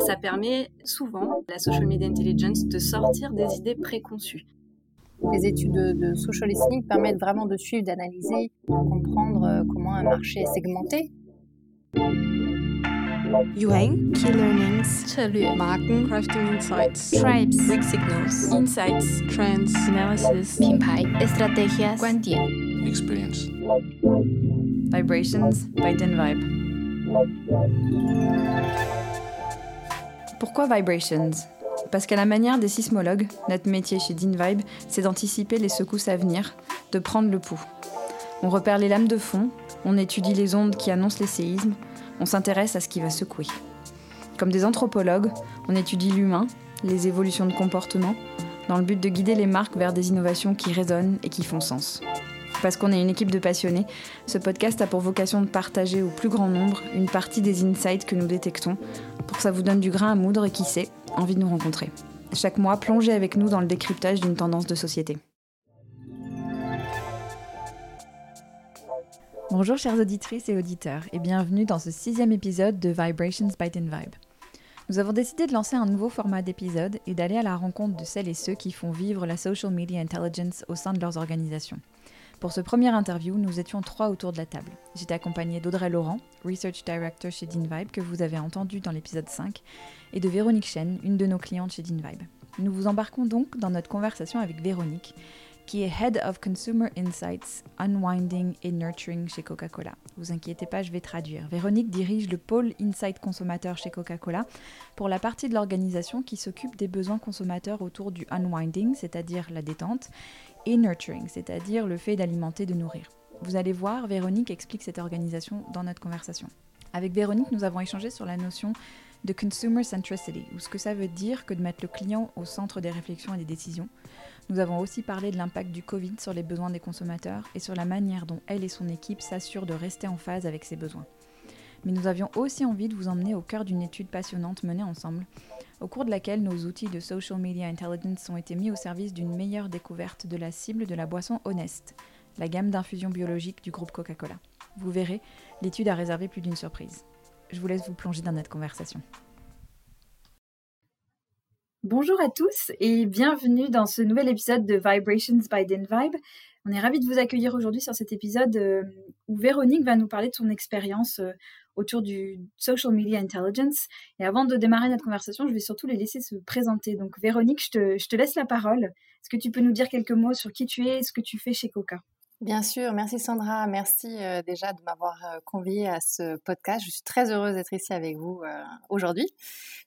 Ça permet souvent, la social media intelligence, de sortir des idées préconçues. Les études de, social listening permettent vraiment de suivre, d'analyser, de comprendre euh, comment un marché est segmenté. Yuang, Key Learnings, Marken, Crafting Insights, Tribes, Weak Signals, Insights, Trends, Analysis, Pimpai, Experience, Vibrations. By Den Vibe. Pourquoi Vibrations? Parce qu'à la manière des sismologues, notre métier chez Vibe, c'est d'anticiper les secousses à venir, de prendre le pouls. On repère les lames de fond, on étudie les ondes qui annoncent les séismes, on s'intéresse à ce qui va secouer. Comme des anthropologues, on étudie l'humain, les évolutions de comportement, dans le but de guider les marques vers des innovations qui résonnent et qui font sens. Parce qu'on est une équipe de passionnés, ce podcast a pour vocation de partager au plus grand nombre une partie des insights que nous détectons, pour que ça vous donne du grain à moudre et qui sait, envie de nous rencontrer. Chaque mois, plongez avec nous dans le décryptage d'une tendance de société. Bonjour chères auditrices et auditeurs et bienvenue dans ce sixième épisode de Vibrations by Vibe. Nous avons décidé de lancer un nouveau format d'épisode et d'aller à la rencontre de celles et ceux qui font vivre la social media intelligence au sein de leurs organisations. Pour ce premier interview, nous étions trois autour de la table. J'étais accompagnée d'Audrey Laurent, Research Director chez DinVibe, que vous avez entendu dans l'épisode 5, et de Véronique Chen, une de nos clientes chez DinVibe. Nous vous embarquons donc dans notre conversation avec Véronique, qui est Head of Consumer Insights, Unwinding et Nurturing chez Coca-Cola. Vous inquiétez pas, je vais traduire. Véronique dirige le pôle Insight Consommateur chez Coca-Cola pour la partie de l'organisation qui s'occupe des besoins consommateurs autour du unwinding, c'est-à-dire la détente, et nurturing, c'est-à-dire le fait d'alimenter, de nourrir. Vous allez voir, Véronique explique cette organisation dans notre conversation. Avec Véronique, nous avons échangé sur la notion de consumer centricity, ou ce que ça veut dire que de mettre le client au centre des réflexions et des décisions. Nous avons aussi parlé de l'impact du Covid sur les besoins des consommateurs et sur la manière dont elle et son équipe s'assurent de rester en phase avec ses besoins. Mais nous avions aussi envie de vous emmener au cœur d'une étude passionnante menée ensemble, au cours de laquelle nos outils de social media intelligence ont été mis au service d'une meilleure découverte de la cible de la boisson Honest, la gamme d'infusion biologique du groupe Coca-Cola. Vous verrez, l'étude a réservé plus d'une surprise. Je vous laisse vous plonger dans notre conversation. Bonjour à tous et bienvenue dans ce nouvel épisode de Vibrations by Vibe. On est ravis de vous accueillir aujourd'hui sur cet épisode euh, où Véronique va nous parler de son expérience euh, autour du social media intelligence. Et avant de démarrer notre conversation, je vais surtout les laisser se présenter. Donc Véronique, je te, je te laisse la parole. Est-ce que tu peux nous dire quelques mots sur qui tu es et ce que tu fais chez Coca? Bien sûr, merci Sandra, merci euh, déjà de m'avoir conviée à ce podcast. Je suis très heureuse d'être ici avec vous aujourd'hui.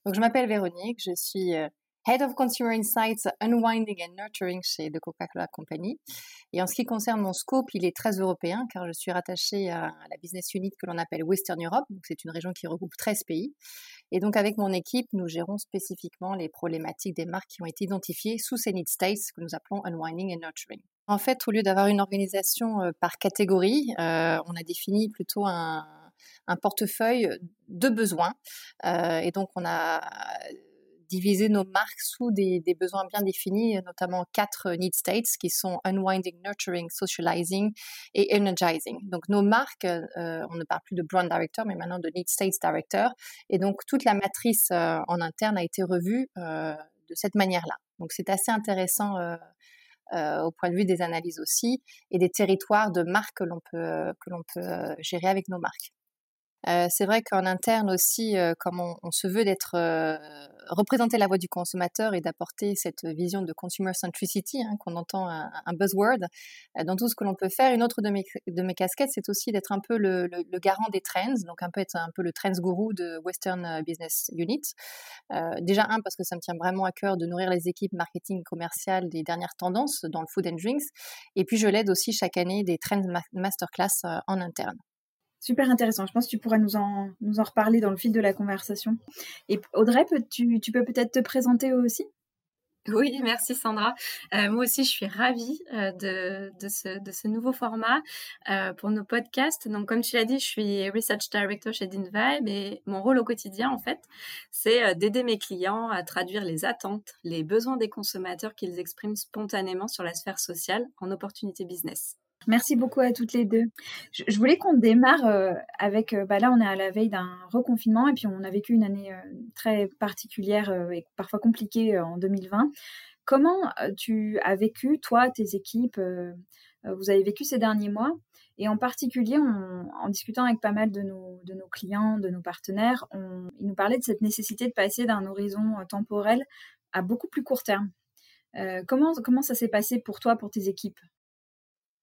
Donc je m'appelle Véronique, je suis Head of Consumer Insights, Unwinding and Nurturing chez The Coca-Cola Company. Et en ce qui concerne mon scope, il est très européen car je suis rattachée à la business unit que l'on appelle Western Europe. C'est une région qui regroupe 13 pays. Et donc avec mon équipe, nous gérons spécifiquement les problématiques des marques qui ont été identifiées sous ces need states que nous appelons Unwinding and Nurturing. En fait, au lieu d'avoir une organisation euh, par catégorie, euh, on a défini plutôt un, portefeuille de besoins. Euh, et donc on a diviser nos marques sous des, besoins bien définis, notamment quatre euh, need states qui sont unwinding, nurturing, socializing et energizing. Donc nos marques, euh, on ne parle plus de brand director, mais maintenant de need states director. Et donc toute la matrice euh, en interne a été revue de cette manière-là. Donc c'est assez intéressant. au point de vue des analyses aussi et des territoires de marques que l'on peut que l'on peut gérer avec nos marques. Euh, c'est vrai qu'en interne aussi, euh, comme on, se veut d'être euh, représenter la voix du consommateur et d'apporter cette vision de consumer centricity, hein, qu'on entend un, buzzword dans tout ce que l'on peut faire. Une autre de mes, casquettes, c'est aussi d'être un peu le, garant des trends, donc un peu être un peu le trends guru de Western Business Unit. déjà un parce que ça me tient vraiment à cœur de nourrir les équipes marketing commerciales des dernières tendances dans le food and drinks, et puis je l'aide aussi chaque année des trends masterclass en interne. Super intéressant. Je pense que tu pourras nous en, nous en reparler dans le fil de la conversation. Et Audrey, tu, tu peux peut-être te présenter aussi? Oui, merci Sandra. Euh, moi aussi, je suis ravie euh, de, ce, nouveau format euh, pour nos podcasts. Donc, comme tu l'as dit, je suis Research Director chez DinVibe et mon rôle au quotidien, en fait, c'est d'aider mes clients à traduire les attentes, les besoins des consommateurs qu'ils expriment spontanément sur la sphère sociale en opportunité business. Merci beaucoup à toutes les deux. Je, voulais qu'on démarre euh, avec, euh, bah là on est à la veille d'un reconfinement et puis on a vécu une année euh, très particulière et parfois compliquée en 2020. Comment tu as vécu, toi, tes équipes, vous avez vécu ces derniers mois? Et en particulier, en discutant avec pas mal de nos, clients, de nos partenaires, ils nous parlaient de cette nécessité de passer d'un horizon temporel à beaucoup plus court terme. comment ça s'est passé pour toi, pour tes équipes?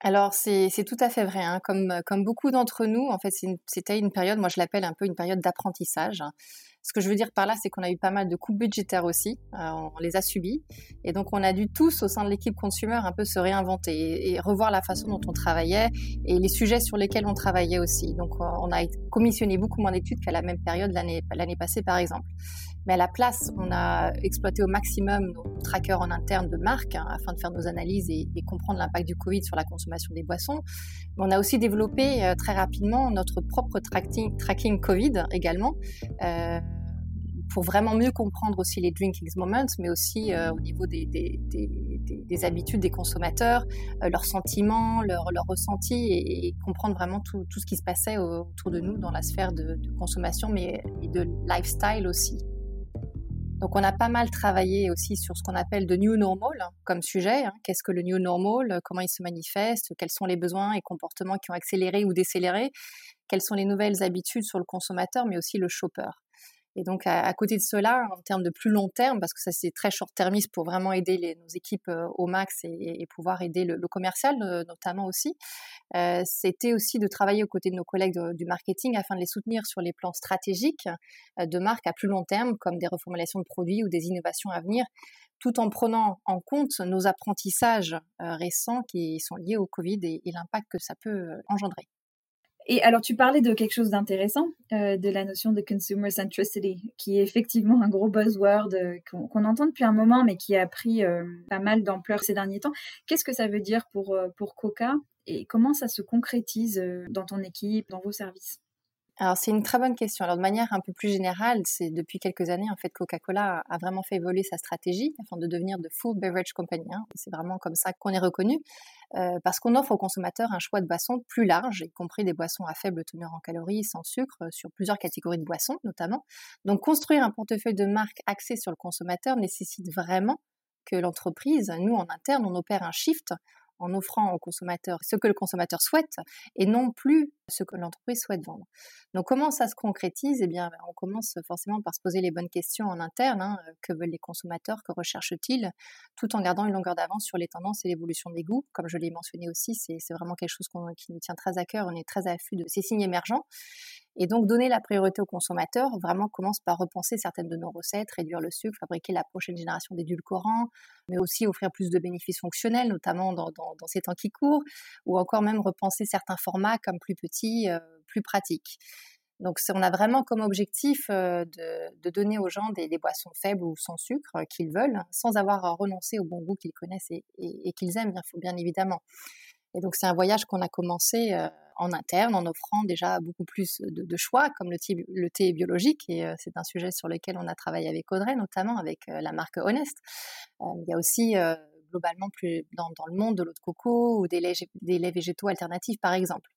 Alors c'est tout à fait vrai, hein. comme, comme beaucoup d'entre nous, en fait c'était une, période, moi je l'appelle un peu une période d'apprentissage. Ce que je veux dire par là, c'est qu'on a eu pas mal de coupes budgétaires aussi, euh, on les a subis, et donc on a dû tous au sein de l'équipe consumer un peu se réinventer et, revoir la façon dont on travaillait et les sujets sur lesquels on travaillait aussi. Donc on a commissionné beaucoup moins d'études qu'à la même période l'année passée par exemple. Mais à la place, on a exploité au maximum nos trackers en interne de marque hein, afin de faire nos analyses et, comprendre l'impact du Covid sur la consommation des boissons. Mais on a aussi développé euh, très rapidement notre propre tracking, Covid également. Euh, pour vraiment mieux comprendre aussi les drinking moments, mais aussi euh, au niveau des, des, des, des, habitudes des consommateurs, leurs sentiments, leurs leur ressentis, et, comprendre vraiment tout, ce qui se passait autour de nous dans la sphère de, de consommation, mais et de lifestyle aussi. Donc on a pas mal travaillé aussi sur ce qu'on appelle de new normal comme sujet. Hein. Qu'est-ce que le new normal? Comment il se manifeste? Quels sont les besoins et comportements qui ont accéléré ou décéléré? Quelles sont les nouvelles habitudes sur le consommateur, mais aussi le shopper et donc, à, côté de cela, en termes de plus long terme, parce que ça c'est très short-termiste pour vraiment aider nos équipes euh, au max et, pouvoir aider le, commercial euh, notamment aussi, euh, c'était aussi de travailler aux côtés de nos collègues du marketing afin de les soutenir sur les plans stratégiques de marque à plus long terme, comme des reformulations de produits ou des innovations à venir, tout en prenant en compte nos apprentissages récents qui sont liés au Covid et l'impact que ça peut engendrer. Et alors, tu parlais de quelque chose d'intéressant, euh, de la notion de consumer centricity, qui est effectivement un gros buzzword euh, qu'on entend depuis un moment, mais qui a pris euh, pas mal d'ampleur ces derniers temps. Qu'est-ce que ça veut dire pour, pour Coca et comment ça se concrétise dans ton équipe, dans vos services? Alors c'est une très bonne question. Alors de manière un peu plus générale, c'est depuis quelques années en fait Coca-Cola a vraiment fait évoluer sa stratégie afin de devenir de full beverage company. Hein. C'est vraiment comme ça qu'on est reconnu euh, parce qu'on offre aux consommateurs un choix de boissons plus large, y compris des boissons à faible teneur en calories, sans sucre, sur plusieurs catégories de boissons notamment. Donc construire un portefeuille de marques axé sur le consommateur nécessite vraiment que l'entreprise, nous en interne, on opère un shift en offrant au consommateur ce que le consommateur souhaite et non plus ce que l'entreprise souhaite vendre. Donc comment ça se concrétise? Eh bien, on commence forcément par se poser les bonnes questions en interne. Hein. Que veulent les consommateurs? Que recherchent-ils? Tout en gardant une longueur d'avance sur les tendances et l'évolution des goûts. Comme je l'ai mentionné aussi, c'est vraiment quelque chose qui nous tient très à cœur. On est très à de ces signes émergents. Et donc, donner la priorité aux consommateurs vraiment commence par repenser certaines de nos recettes, réduire le sucre, fabriquer la prochaine génération d'édulcorants, mais aussi offrir plus de bénéfices fonctionnels, notamment dans, ces temps qui courent, ou encore même repenser certains formats comme plus petits, euh, plus pratiques. Donc, on a vraiment comme objectif euh, de, donner aux gens des, boissons faibles ou sans sucre euh, qu'ils veulent, sans avoir à renoncer au bon goût qu'ils connaissent et, qu'ils aiment, bien, bien évidemment. Et donc, c'est un voyage qu'on a commencé en interne en offrant déjà beaucoup plus de, choix, comme le thé, le thé biologique. Et euh, c'est un sujet sur lequel on a travaillé avec Audrey, notamment avec euh, la marque Honest. Euh, il y a aussi globalement plus dans, le monde de l'eau de coco ou des laits, des laits végétaux alternatifs, par exemple.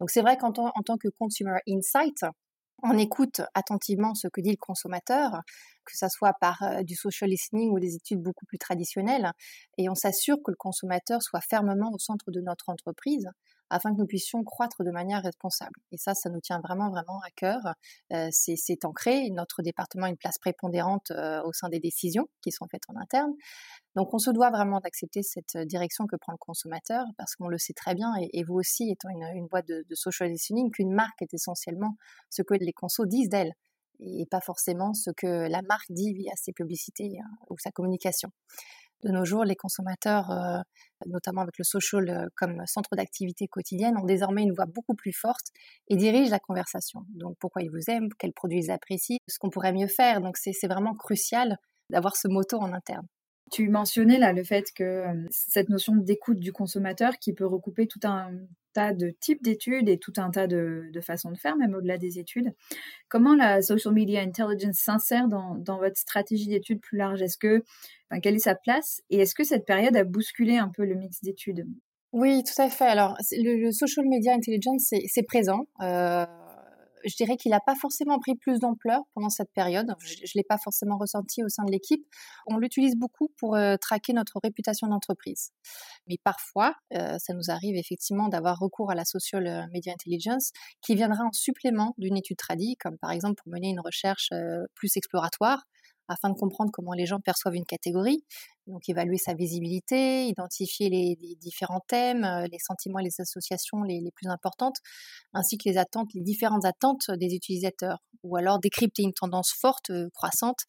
Donc c'est vrai qu'en en tant que consumer insight, on écoute attentivement ce que dit le consommateur, que ce soit par du social listening ou des études beaucoup plus traditionnelles, et on s'assure que le consommateur soit fermement au centre de notre entreprise afin que nous puissions croître de manière responsable. Et ça, ça nous tient vraiment, vraiment à cœur. Euh, c'est ancré. Notre département a une place prépondérante euh, au sein des décisions qui sont faites en interne. Donc, on se doit vraiment d'accepter cette direction que prend le consommateur parce qu'on le sait très bien, et, vous aussi, étant une, boîte de, social listening, qu'une marque est essentiellement ce que les consos disent d'elle et pas forcément ce que la marque dit via ses publicités hein, ou sa communication de nos jours, les consommateurs, euh, notamment avec le social euh, comme centre d'activité quotidienne, ont désormais une voix beaucoup plus forte et dirigent la conversation. Donc pourquoi ils vous aiment, quels produits ils apprécient, ce qu'on pourrait mieux faire. Donc c'est vraiment crucial d'avoir ce moto en interne. Tu mentionnais là le fait que euh, cette notion d'écoute du consommateur qui peut recouper tout un tas de types d'études et tout un tas de, façons de faire, même au-delà des études. Comment la social media intelligence s'insère dans, votre stratégie d'études plus large? Est-ce que, quelle est sa place? Et est-ce que cette période a bousculé un peu le mix d'études? Oui, tout à fait. Alors, le, social media intelligence, c'est présent. Euh, je dirais qu'il n'a pas forcément pris plus d'ampleur pendant cette période. Je ne l'ai pas forcément ressenti au sein de l'équipe. On l'utilise beaucoup pour euh, traquer notre réputation d'entreprise. Mais parfois, euh, ça nous arrive effectivement d'avoir recours à la social media intelligence qui viendra en supplément d'une étude tradie, comme par exemple pour mener une recherche plus exploratoire afin de comprendre comment les gens perçoivent une catégorie. Donc évaluer sa visibilité, identifier les, différents thèmes, euh, les sentiments et les associations les, plus importantes, ainsi que les attentes, les différentes attentes des utilisateurs. Ou alors décrypter une tendance forte, euh, croissante,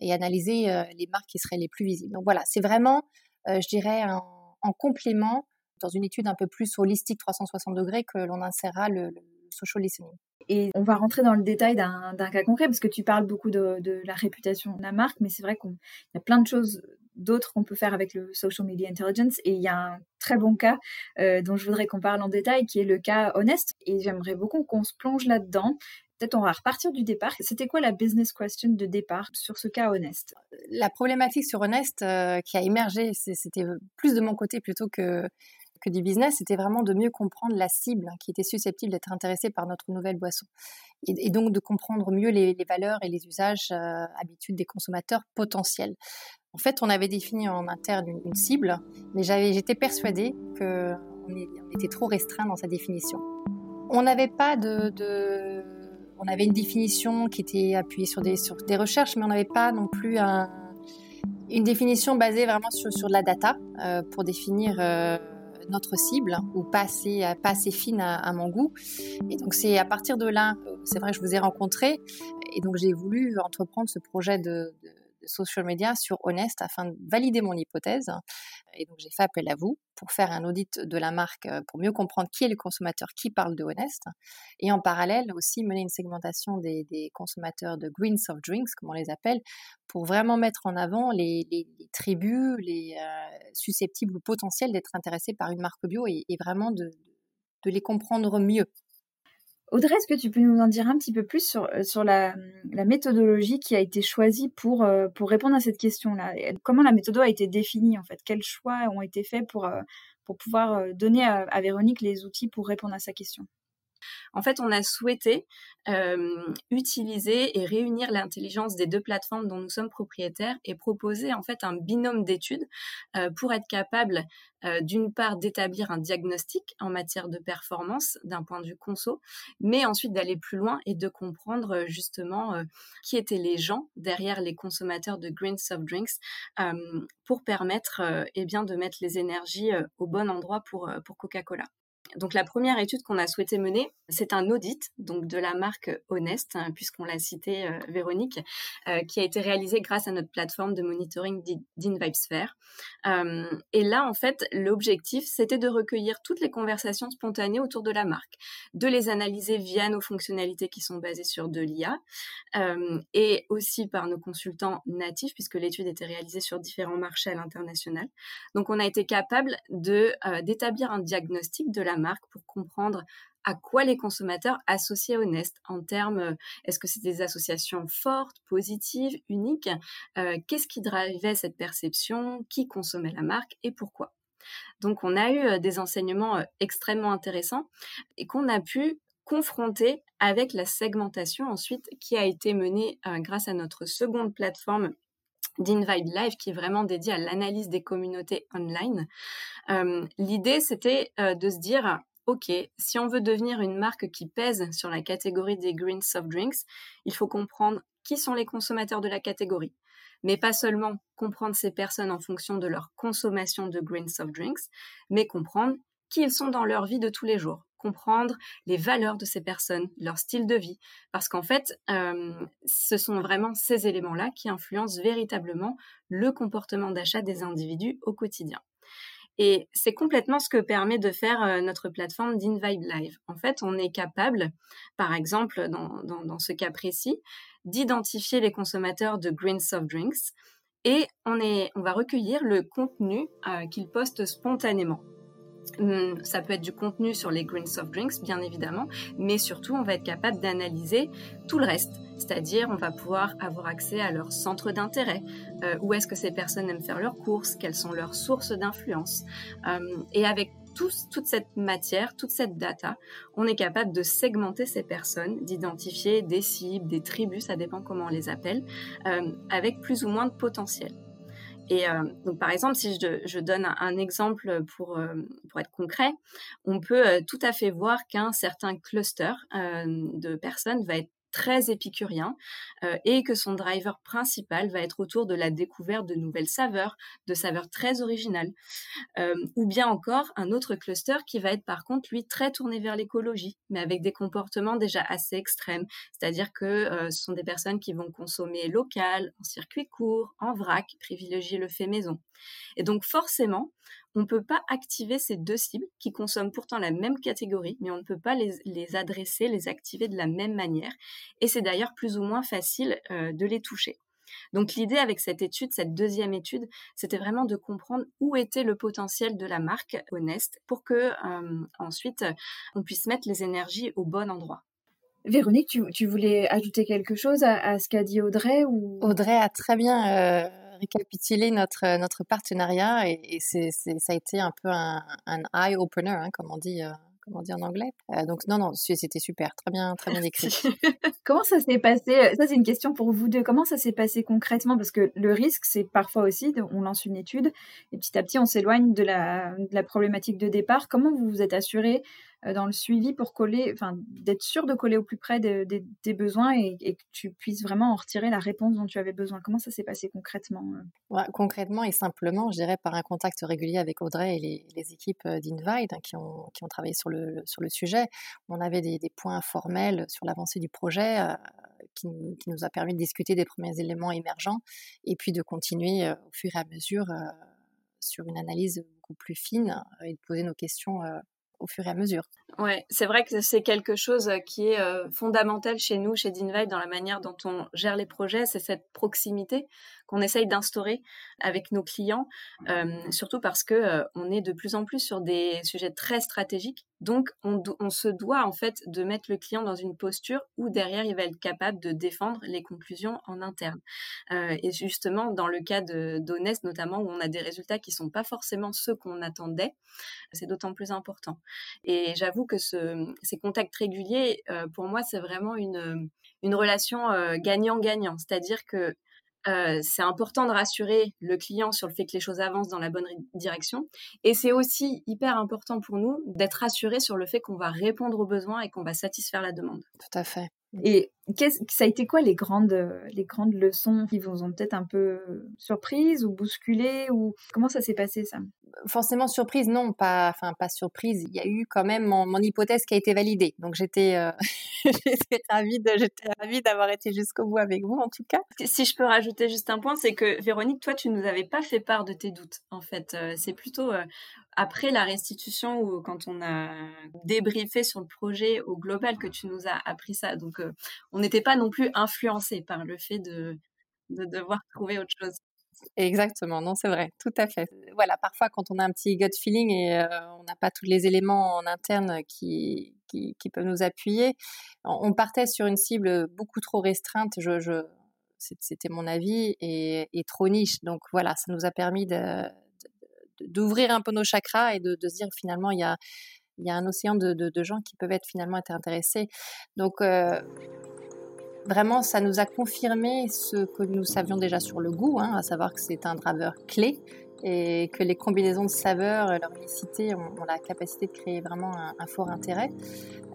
et analyser euh, les marques qui seraient les plus visibles. Donc voilà, c'est vraiment, je dirais, en complément dans une étude un peu plus holistique 360 degrés que l'on insérera le, le social listening. Et on va rentrer dans le détail d'un cas concret, parce que tu parles beaucoup de, la réputation de la marque, mais c'est vrai qu'il y a plein de choses d'autres qu'on peut faire avec le social media intelligence. Et il y a un très bon cas euh, dont je voudrais qu'on parle en détail, qui est le cas Honest. Et j'aimerais beaucoup qu'on se plonge là-dedans. Peut-être on va repartir du départ. C'était quoi la business question de départ sur ce cas Honest? La problématique sur Honest euh, qui a émergé, c'était plus de mon côté plutôt que que du business, c'était vraiment de mieux comprendre la cible qui était susceptible d'être intéressée par notre nouvelle boisson. Et, donc de comprendre mieux les, valeurs et les usages, euh, habitudes des consommateurs potentiels. En fait, on avait défini en interne une, cible, mais j'étais persuadée qu'on on était trop restreint dans sa définition. On n'avait pas de, On avait une définition qui était appuyée sur des, recherches, mais on n'avait pas non plus une définition basée vraiment sur, sur de la data euh, pour définir... Euh, notre cible ou pas assez, pas assez fine à, mon goût. Et donc c'est à partir de là, c'est vrai que je vous ai rencontré et donc j'ai voulu entreprendre ce projet de social media sur Honest afin de valider mon hypothèse. Et donc j'ai fait appel à vous pour faire un audit de la marque euh, pour mieux comprendre qui est le consommateur qui parle de Honest. Et en parallèle aussi mener une segmentation des, consommateurs de green soft drinks, comme on les appelle, pour vraiment mettre en avant les, tribus, les euh, susceptibles ou potentiels d'être intéressés par une marque bio et, vraiment de les comprendre mieux. Audrey, est-ce que tu peux nous en dire un petit peu plus sur, euh, la, méthodologie qui a été choisie pour, euh, répondre à cette question-là? Comment la méthode a été définie en fait? Quels choix ont été faits euh, pour pouvoir donner à Véronique les outils pour répondre à sa question? En fait, on a souhaité utiliser et réunir l'intelligence des deux plateformes dont nous sommes propriétaires et proposer en fait un binôme d'études pour être capable d'une part d'établir un diagnostic en matière de performance d'un point de vue conso, mais ensuite d'aller plus loin et de comprendre justement qui étaient les gens derrière les consommateurs de green soft drinks pour permettre eh bien de mettre les énergies au bon endroit pour, pour Coca-Cola. Donc la première étude qu'on a souhaité mener, c'est un audit donc de la marque Honest, hein, puisqu'on l'a cité euh, Véronique, euh, qui a été réalisé grâce à notre plateforme de monitoring d'InVibesphere. Euh, et là, en fait, l'objectif, c'était de recueillir toutes les conversations spontanées autour de la marque, de les analyser via nos fonctionnalités qui sont basées sur de l'IA, et aussi par nos consultants natifs, puisque l'étude était réalisée sur différents marchés à l'international. Donc on a été capable de d'établir un diagnostic de la marque pour comprendre à quoi les consommateurs associaient Honest en termes, euh, est-ce que c'est des associations fortes, positives, uniques euh, Qu'est-ce qui drivait cette perception Qui consommait la marque et pourquoi? Donc on a eu euh, des enseignements extrêmement intéressants et qu'on a pu confronter avec la segmentation ensuite qui a été menée grâce à notre seconde plateforme d'Invite Live qui est vraiment dédiée à l'analyse des communautés online. L'idée, c'était de se dire, OK, si on veut devenir une marque qui pèse sur la catégorie des green soft drinks, il faut comprendre qui sont les consommateurs de la catégorie. Mais pas seulement comprendre ces personnes en fonction de leur consommation de green soft drinks, mais comprendre qui ils sont dans leur vie de tous les jours comprendre les valeurs de ces personnes, leur style de vie, parce qu'en fait, ce sont vraiment ces éléments-là qui influencent véritablement le comportement d'achat des individus au quotidien. Et c'est complètement ce que permet de faire notre plateforme d'InVibe Live. En fait, on est capable, par exemple, dans, ce cas précis, d'identifier les consommateurs de green soft drinks et on, est, on va recueillir le contenu qu'ils postent spontanément. Hum, ça peut être du contenu sur les green soft drinks, bien évidemment, mais surtout, on va être capable d'analyser tout le reste. C'est-à-dire, on va pouvoir avoir accès à leur centre d'intérêt, euh, où est-ce que ces personnes aiment faire leurs courses, quelles sont leurs sources d'influence? Hum, et avec toute cette matière, toute cette data, on est capable de segmenter ces personnes, d'identifier des cibles, des tribus, ça dépend comment on les appelle, euh, avec plus ou moins de potentiel. Et euh, donc, par exemple, si je, donne un, exemple pour, euh, pour être concret, on peut tout à fait voir qu'un certain cluster de personnes va être très épicurien euh, et que son driver principal va être autour de la découverte de nouvelles saveurs, de saveurs très originales. Euh, ou bien encore un autre cluster qui va être par contre lui très tourné vers l'écologie, mais avec des comportements déjà assez extrêmes. C'est-à-dire que euh, ce sont des personnes qui vont consommer local, en circuit court, en vrac, privilégier le fait maison. Et donc forcément, on ne peut pas activer ces deux cibles qui consomment pourtant la même catégorie, mais on ne peut pas les, adresser, les activer de la même manière. Et c'est d'ailleurs plus ou moins facile euh, de les toucher. Donc l'idée avec cette étude, cette deuxième étude, c'était vraiment de comprendre où était le potentiel de la marque Honest pour que euh, ensuite on puisse mettre les énergies au bon endroit. Véronique, tu, voulais ajouter quelque chose à, ce qu'a dit Audrey ou... Audrey a très bien euh, récapituler notre, euh, notre partenariat et, c'est, ça a été un peu un, eye-opener, hein, comme on dit. Euh, comme on en anglais. Euh, donc non, non, c'était super, très bien, très bien écrit. Comment ça s'est passé Ça, c'est une question pour vous deux. Comment ça s'est passé concrètement? Parce que le risque, c'est parfois aussi, on lance une étude et petit à petit, on s'éloigne de la, problématique de départ. Comment vous vous êtes assuré dans le suivi pour coller, enfin, d'être sûr de coller au plus près des besoins et, que tu puisses vraiment en retirer la réponse dont tu avais besoin. Comment ça s'est passé concrètement euh? Concrètement et simplement, je dirais par un contact régulier avec Audrey et les, équipes euh, d'Invite hein, qui, ont, travaillé sur le, sur le sujet. On avait des, points formels sur l'avancée du projet. qui, nous a permis de discuter des premiers éléments émergents et puis de continuer au fur et à mesure sur une analyse beaucoup plus fine et de poser nos questions au fur et à mesure. Ouais, c'est vrai que c'est quelque chose qui est euh, fondamental chez nous, chez Dinvite, dans la manière dont on gère les projets, c'est cette proximité qu'on essaye d'instaurer avec nos clients, euh, surtout parce que euh, on est de plus en plus sur des sujets très stratégiques. Donc, on, se doit en fait de mettre le client dans une posture où derrière il va être capable de défendre les conclusions en interne. Euh, et justement, dans le cas d'Honest notamment, où on a des résultats qui sont pas forcément ceux qu'on attendait, c'est d'autant plus important. Et j'avoue que ce, ces contacts réguliers, pour moi, c'est vraiment une, relation gagnant-gagnant. C'est-à-dire que euh, c'est important de rassurer le client sur le fait que les choses avancent dans la bonne direction. Et c'est aussi hyper important pour nous d'être rassurés sur le fait qu'on va répondre aux besoins et qu'on va satisfaire la demande. Tout à fait. Et ça a été quoi les grandes, les grandes leçons qui vous ont peut-être un peu surprise ou bousculé ou comment ça s'est passé ça? Forcément surprise, non, pas, enfin pas surprise. Il y a eu quand même mon, hypothèse qui a été validée, donc j'étais, euh, j'étais ravie d'avoir été jusqu'au bout avec vous en tout cas. Si je peux rajouter juste un point, c'est que Véronique, toi, tu nous avais pas fait part de tes doutes. En fait, euh, c'est plutôt euh, après la restitution ou quand on a débriefé sur le projet au global que tu nous as appris ça. Donc, on n'était pas non plus influencé par le fait de, de devoir trouver autre chose. Exactement, non, c'est vrai, tout à fait. Voilà, parfois quand on a un petit gut feeling et euh, on n'a pas tous les éléments en interne qui, qui, peuvent nous appuyer, on partait sur une cible beaucoup trop restreinte, je, je c'était mon avis, et, et, trop niche. Donc voilà, ça nous a permis de, d'ouvrir un peu nos chakras et de, se dire finalement il y a, y a un océan de, de, gens qui peuvent être finalement intéressés. Donc euh, vraiment, ça nous a confirmé ce que nous savions déjà sur le goût, hein, à savoir que c'est un draveur clé et que les combinaisons de saveurs, leur unicité ont, la capacité de créer vraiment un, fort intérêt.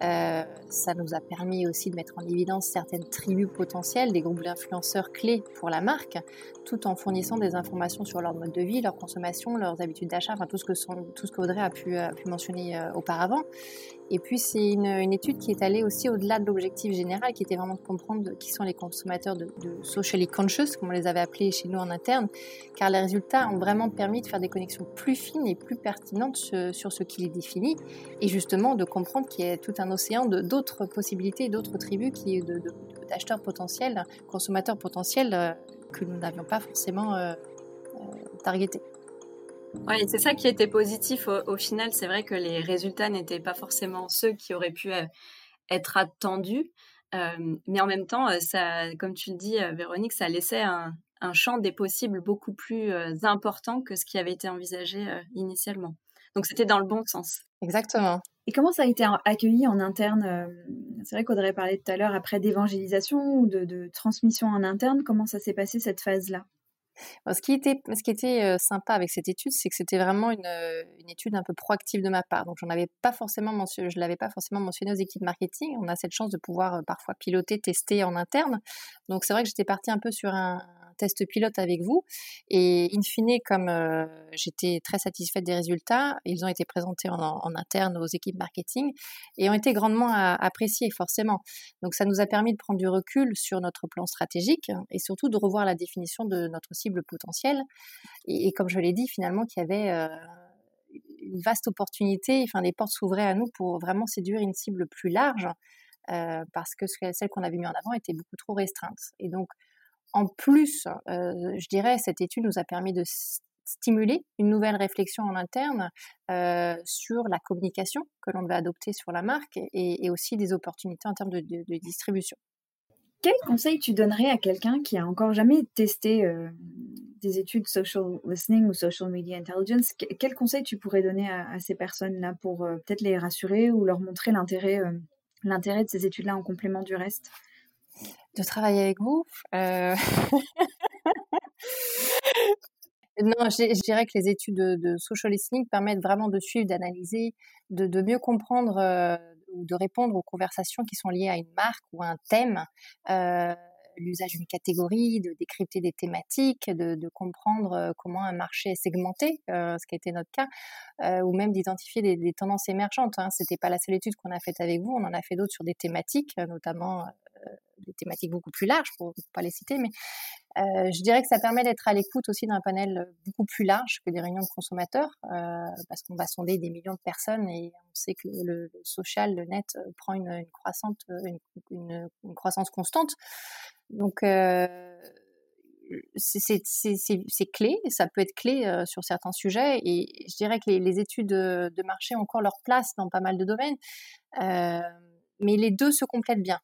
Euh, ça nous a permis aussi de mettre en évidence certaines tribus potentielles, des groupes d'influenceurs clés pour la marque, tout en fournissant des informations sur leur mode de vie, leur consommation, leurs habitudes d'achat, enfin tout ce que tout ce qu'Audrey a pu, a pu mentionner euh, auparavant. Et puis c'est une, étude qui est allée aussi au-delà de l'objectif général, qui était vraiment de comprendre qui sont les consommateurs de, socially conscious, comme on les avait appelés chez nous en interne, car les résultats ont vraiment permis de faire des connexions plus fines et plus pertinentes sur, ce qui les définit, et justement de comprendre qu'il y a tout un océan d'autres possibilités, d'autres tribus d'acheteurs potentiels, consommateurs potentiels euh, que nous n'avions pas forcément euh, euh targetés. Oui, c'est ça qui était positif au, final. C'est vrai que les résultats n'étaient pas forcément ceux qui auraient pu euh, être attendus. Euh, mais en même temps, euh, ça, comme tu le dis, Véronique, ça laissait un, champ des possibles beaucoup plus important que ce qui avait été envisagé initialement. Donc c'était dans le bon sens. Exactement. Et comment ça a été accueilli en interne euh, C'est vrai qu'Audrey parlait tout à l'heure après d'évangélisation ou de, transmission en interne. Comment ça s'est passé cette phase-là? Ce qui était, ce qui était sympa avec cette étude, c'est que c'était vraiment une, une, étude un peu proactive de ma part. Donc, j'en avais pas forcément mentionné, je l'avais pas forcément mentionné aux équipes marketing. On a cette chance de pouvoir parfois piloter, tester en interne. Donc, c'est vrai que j'étais partie un peu sur un, test pilote avec vous. Et in fine, comme euh, j'étais très satisfaite des résultats, ils ont été présentés en, interne aux équipes marketing et ont été grandement appréciés, forcément. Donc ça nous a permis de prendre du recul sur notre plan stratégique et surtout de revoir la définition de notre cible potentielle. Et, comme je l'ai dit, finalement, qu'il y avait... Euh, une vaste opportunité, enfin les portes s'ouvraient à nous pour vraiment séduire une cible plus large, euh, parce que celle qu'on avait mis en avant était beaucoup trop restreinte. Et donc en plus, euh, je dirais, cette étude nous a permis de stimuler une nouvelle réflexion en interne euh, sur la communication que l'on devait adopter sur la marque et, aussi des opportunités en termes de, distribution. Quel conseil tu donnerais à quelqu'un qui a encore jamais testé euh, des études social listening ou social media intelligence? Quel conseil tu pourrais donner à, ces personnes-là pour peut-être les rassurer ou leur montrer l'intérêt l'intérêt de ces études-là en complément du reste? De travailler avec vous. Euh, non, je, dirais que les études de, social listening permettent vraiment de suivre, d'analyser, de, mieux comprendre euh, ou de répondre aux conversations qui sont liées à une marque ou à un thème. Euh, l'usage d'une catégorie, de décrypter des thématiques, de, comprendre comment un marché est segmenté, ce qui a été notre cas, ou même d'identifier des, tendances émergentes. Hein. C'était pas la seule étude qu'on a faite avec vous, on en a fait d'autres sur des thématiques, notamment thématiques beaucoup plus larges, pour ne pas les citer, mais je dirais que ça permet d'être à l'écoute aussi d'un panel beaucoup plus large que des réunions de consommateurs, parce qu'on va sonder des millions de personnes et on sait que le, social, le net, prend une, croissante, une, croissance constante. Donc, euh, c'est clé, ça peut être clé euh, sur certains sujets, et je dirais que les, études de, marché ont encore leur place dans pas mal de domaines, euh, mais les deux se complètent bien.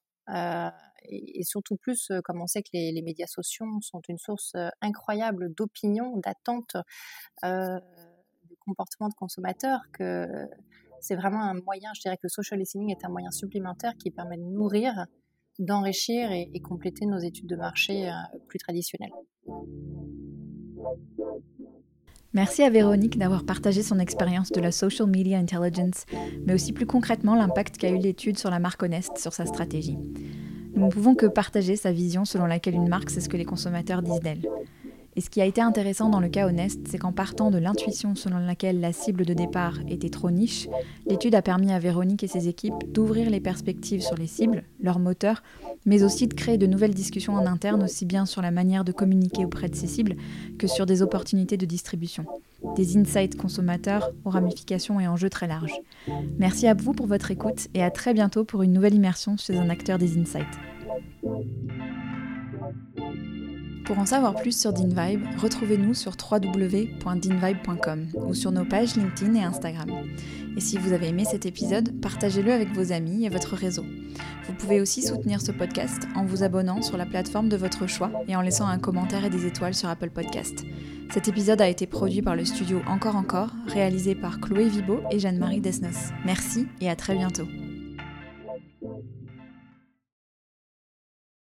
Et, surtout plus, comme on sait que les, médias sociaux sont une source incroyable d'opinions, d'attentes, de comportements de consommateurs, que c'est vraiment un moyen, je dirais que le social listening est un moyen supplémentaire qui permet de nourrir d'enrichir et, compléter nos études de marché euh, plus traditionnelles. Merci à Véronique d'avoir partagé son expérience de la social media intelligence, mais aussi plus concrètement l'impact qu'a eu l'étude sur la marque Honest sur sa stratégie. Nous ne pouvons que partager sa vision selon laquelle une marque, c'est ce que les consommateurs disent d'elle. Et ce qui a été intéressant dans le cas Honest, c'est qu'en partant de l'intuition selon laquelle la cible de départ était trop niche, l'étude a permis à Véronique et ses équipes d'ouvrir les perspectives sur les cibles, leurs moteurs, mais aussi de créer de nouvelles discussions en interne aussi bien sur la manière de communiquer auprès de ces cibles que sur des opportunités de distribution. Des insights consommateurs aux ramifications et enjeux très larges. Merci à vous pour votre écoute et à très bientôt pour une nouvelle immersion chez un acteur des insights. Pour en savoir plus sur DinVibe, retrouvez-nous sur www.dinvibe.com ou sur nos pages LinkedIn et Instagram. Et si vous avez aimé cet épisode, partagez-le avec vos amis et votre réseau. Vous pouvez aussi soutenir ce podcast en vous abonnant sur la plateforme de votre choix et en laissant un commentaire et des étoiles sur Apple Podcast. Cet épisode a été produit par le studio Encore Encore, réalisé par Chloé Vibo et Jeanne-Marie Desnos. Merci et à très bientôt.